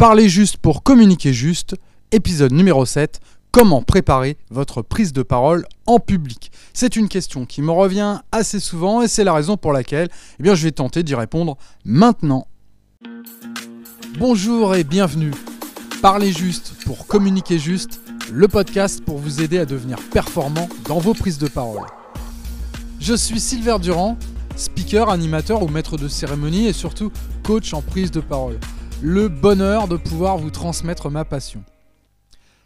Parlez juste pour communiquer juste, épisode numéro 7. Comment préparer votre prise de parole en public C'est une question qui me revient assez souvent et c'est la raison pour laquelle eh je vais tenter d'y répondre maintenant. Bonjour et bienvenue. Parlez juste pour communiquer juste, le podcast pour vous aider à devenir performant dans vos prises de parole. Je suis Silver Durand, speaker, animateur ou maître de cérémonie et surtout coach en prise de parole. Le bonheur de pouvoir vous transmettre ma passion.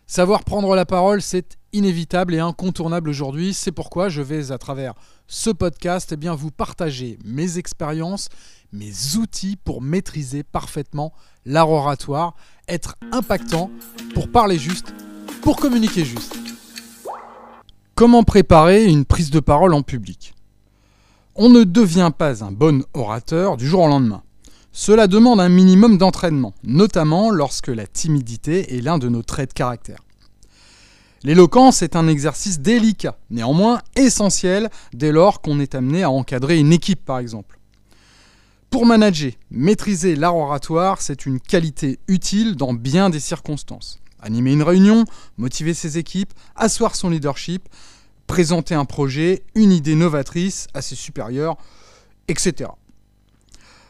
Savoir prendre la parole, c'est inévitable et incontournable aujourd'hui. C'est pourquoi je vais, à travers ce podcast, eh vous partager mes expériences, mes outils pour maîtriser parfaitement l'art oratoire, être impactant, pour parler juste, pour communiquer juste. Comment préparer une prise de parole en public? On ne devient pas un bon orateur du jour au lendemain. Cela demande un minimum d'entraînement, notamment lorsque la timidité est l'un de nos traits de caractère. L'éloquence est un exercice délicat, néanmoins essentiel dès lors qu'on est amené à encadrer une équipe par exemple. Pour manager, maîtriser l'art oratoire, c'est une qualité utile dans bien des circonstances animer une réunion, motiver ses équipes, asseoir son leadership, présenter un projet, une idée novatrice à ses supérieurs, etc.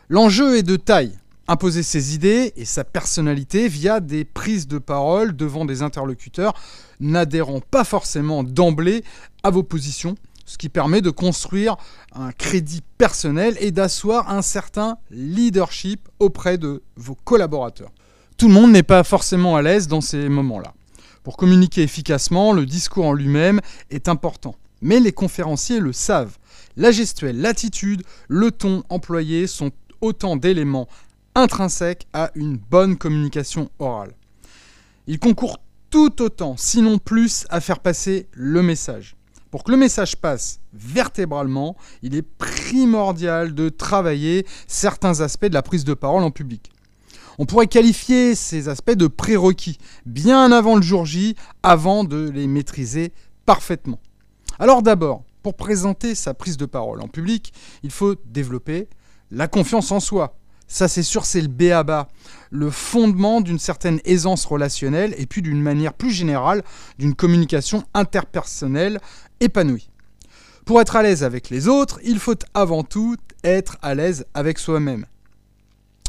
L'enjeu est de taille. Imposer ses idées et sa personnalité via des prises de parole devant des interlocuteurs n'adhérant pas forcément d'emblée à vos positions, ce qui permet de construire un crédit personnel et d'asseoir un certain leadership auprès de vos collaborateurs tout le monde n'est pas forcément à l'aise dans ces moments-là. Pour communiquer efficacement, le discours en lui-même est important. Mais les conférenciers le savent. La gestuelle, l'attitude, le ton employé sont autant d'éléments intrinsèques à une bonne communication orale. Ils concourent tout autant, sinon plus, à faire passer le message. Pour que le message passe vertébralement, il est primordial de travailler certains aspects de la prise de parole en public. On pourrait qualifier ces aspects de prérequis, bien avant le jour J, avant de les maîtriser parfaitement. Alors d'abord, pour présenter sa prise de parole en public, il faut développer la confiance en soi. Ça c'est sûr, c'est le B.A.B.A., le fondement d'une certaine aisance relationnelle et puis d'une manière plus générale d'une communication interpersonnelle épanouie. Pour être à l'aise avec les autres, il faut avant tout être à l'aise avec soi-même.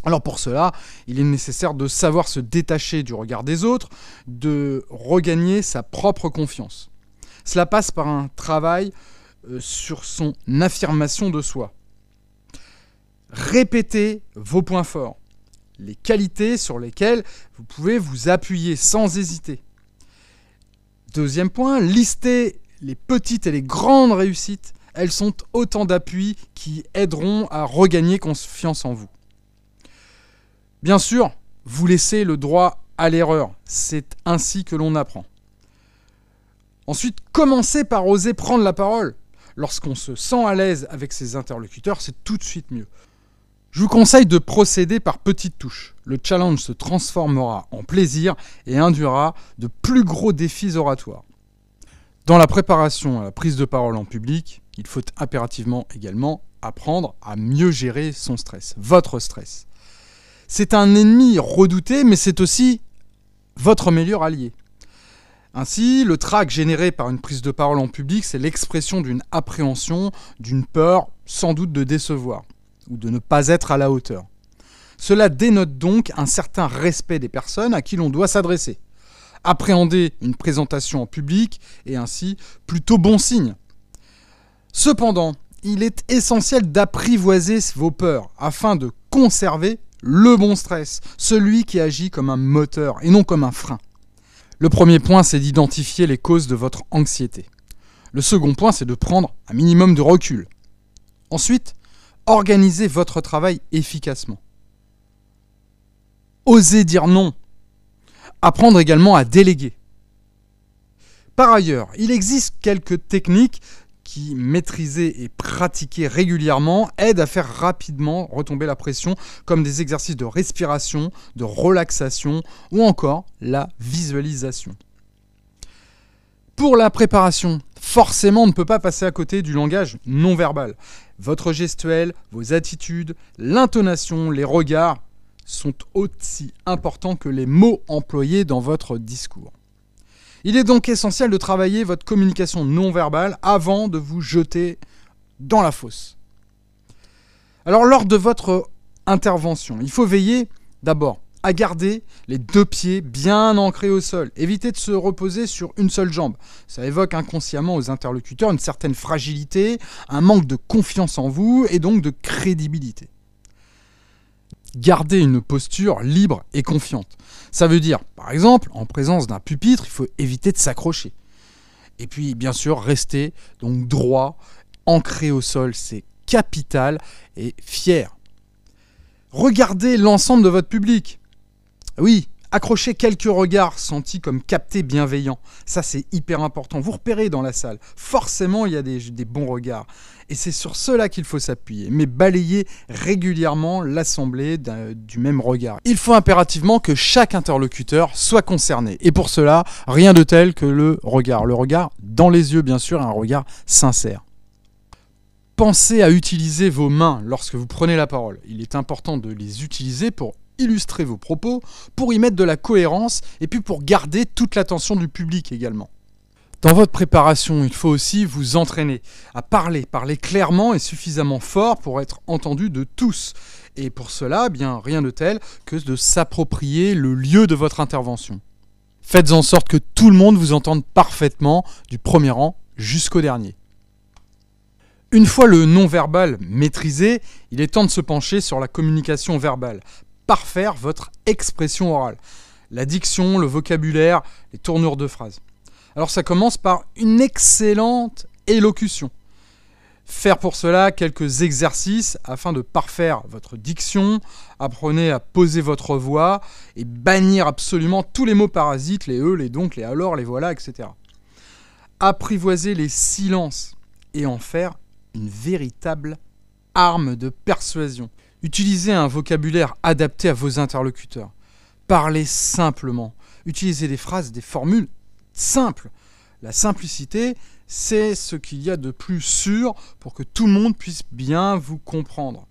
Alors pour cela, il est nécessaire de savoir se détacher du regard des autres, de regagner sa propre confiance. Cela passe par un travail euh, sur son affirmation de soi. Répétez vos points forts, les qualités sur lesquelles vous pouvez vous appuyer sans hésiter. Deuxième point, listez les petites et les grandes réussites. Elles sont autant d'appuis qui aideront à regagner confiance en vous. Bien sûr, vous laissez le droit à l'erreur. C'est ainsi que l'on apprend. Ensuite, commencez par oser prendre la parole. Lorsqu'on se sent à l'aise avec ses interlocuteurs, c'est tout de suite mieux. Je vous conseille de procéder par petites touches. Le challenge se transformera en plaisir et induira de plus gros défis oratoires. Dans la préparation à la prise de parole en public, il faut impérativement également apprendre à mieux gérer son stress, votre stress. C'est un ennemi redouté, mais c'est aussi votre meilleur allié. Ainsi, le trac généré par une prise de parole en public, c'est l'expression d'une appréhension, d'une peur, sans doute de décevoir, ou de ne pas être à la hauteur. Cela dénote donc un certain respect des personnes à qui l'on doit s'adresser. Appréhender une présentation en public est ainsi plutôt bon signe. Cependant, il est essentiel d'apprivoiser vos peurs afin de conserver le bon stress, celui qui agit comme un moteur et non comme un frein. Le premier point, c'est d'identifier les causes de votre anxiété. Le second point, c'est de prendre un minimum de recul. Ensuite, organisez votre travail efficacement. Osez dire non. Apprendre également à déléguer. Par ailleurs, il existe quelques techniques qui, maîtrisés et pratiqués régulièrement, aident à faire rapidement retomber la pression, comme des exercices de respiration, de relaxation ou encore la visualisation. Pour la préparation, forcément, on ne peut pas passer à côté du langage non verbal. Votre gestuelle, vos attitudes, l'intonation, les regards, sont aussi importants que les mots employés dans votre discours. Il est donc essentiel de travailler votre communication non verbale avant de vous jeter dans la fosse. Alors lors de votre intervention, il faut veiller d'abord à garder les deux pieds bien ancrés au sol. Évitez de se reposer sur une seule jambe. Ça évoque inconsciemment aux interlocuteurs une certaine fragilité, un manque de confiance en vous et donc de crédibilité. Gardez une posture libre et confiante. Ça veut dire, par exemple, en présence d'un pupitre, il faut éviter de s'accrocher. Et puis, bien sûr, rester donc droit, ancré au sol, c'est capital et fier. Regardez l'ensemble de votre public. Oui, accrochez quelques regards sentis comme captés bienveillants. Ça, c'est hyper important. Vous repérez dans la salle. Forcément, il y a des, bons regards. Et c'est sur cela qu'il faut s'appuyer. Mais balayer régulièrement l'assemblée du même regard. Il faut impérativement que chaque interlocuteur soit concerné. Et pour cela, rien de tel que le regard. Le regard dans les yeux, bien sûr, un regard sincère. Pensez à utiliser vos mains lorsque vous prenez la parole. Il est important de les utiliser pour illustrer vos propos, pour y mettre de la cohérence et puis pour garder toute l'attention du public également. Dans votre préparation, il faut aussi vous entraîner à parler, parler clairement et suffisamment fort pour être entendu de tous. Et pour cela, eh bien rien de tel que de s'approprier le lieu de votre intervention. Faites en sorte que tout le monde vous entende parfaitement, du premier rang jusqu'au dernier. Une fois le non-verbal maîtrisé, il est temps de se pencher sur la communication verbale parfaire votre expression orale. La diction, le vocabulaire, les tournures de phrases. Alors ça commence par une excellente élocution. Faire pour cela quelques exercices afin de parfaire votre diction. Apprenez à poser votre voix et bannir absolument tous les mots parasites, les e, les donc, les alors, les voilà, etc. Apprivoiser les silences et en faire une véritable arme de persuasion. Utilisez un vocabulaire adapté à vos interlocuteurs. Parlez simplement. Utilisez des phrases, des formules simples. La simplicité, c'est ce qu'il y a de plus sûr pour que tout le monde puisse bien vous comprendre.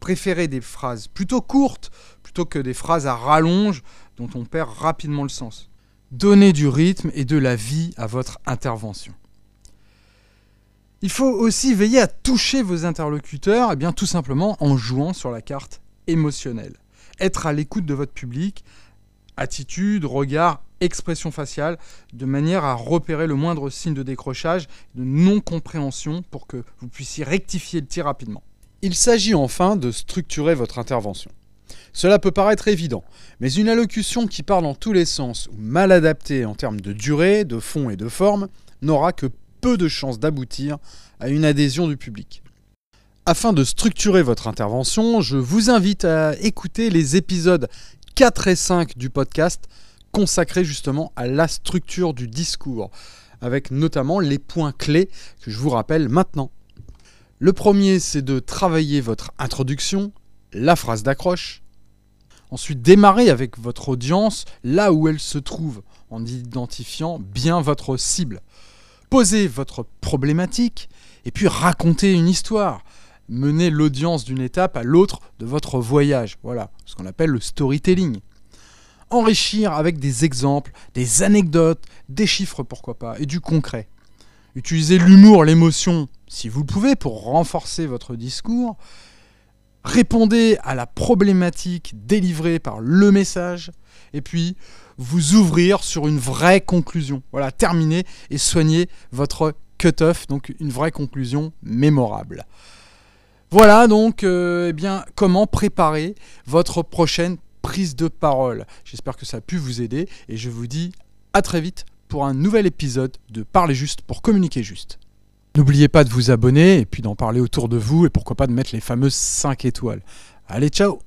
Préférez des phrases plutôt courtes plutôt que des phrases à rallonge dont on perd rapidement le sens. Donnez du rythme et de la vie à votre intervention. Il faut aussi veiller à toucher vos interlocuteurs, et eh bien tout simplement en jouant sur la carte émotionnelle. Être à l'écoute de votre public, attitude, regard, expression faciale, de manière à repérer le moindre signe de décrochage, de non-compréhension pour que vous puissiez rectifier le tir rapidement. Il s'agit enfin de structurer votre intervention. Cela peut paraître évident, mais une allocution qui parle dans tous les sens ou mal adaptée en termes de durée, de fond et de forme n'aura que de chances d'aboutir à une adhésion du public. Afin de structurer votre intervention, je vous invite à écouter les épisodes 4 et 5 du podcast consacrés justement à la structure du discours, avec notamment les points clés que je vous rappelle maintenant. Le premier, c'est de travailler votre introduction, la phrase d'accroche. Ensuite, démarrer avec votre audience là où elle se trouve, en identifiant bien votre cible poser votre problématique et puis raconter une histoire. Mener l'audience d'une étape à l'autre de votre voyage. Voilà, ce qu'on appelle le storytelling. Enrichir avec des exemples, des anecdotes, des chiffres pourquoi pas, et du concret. Utilisez l'humour, l'émotion, si vous le pouvez, pour renforcer votre discours. Répondez à la problématique délivrée par le message. Et puis, vous ouvrir sur une vraie conclusion. Voilà, terminer et soigner votre cut-off, donc une vraie conclusion mémorable. Voilà donc euh, eh bien, comment préparer votre prochaine prise de parole. J'espère que ça a pu vous aider et je vous dis à très vite pour un nouvel épisode de Parler juste pour communiquer juste. N'oubliez pas de vous abonner et puis d'en parler autour de vous et pourquoi pas de mettre les fameuses 5 étoiles. Allez, ciao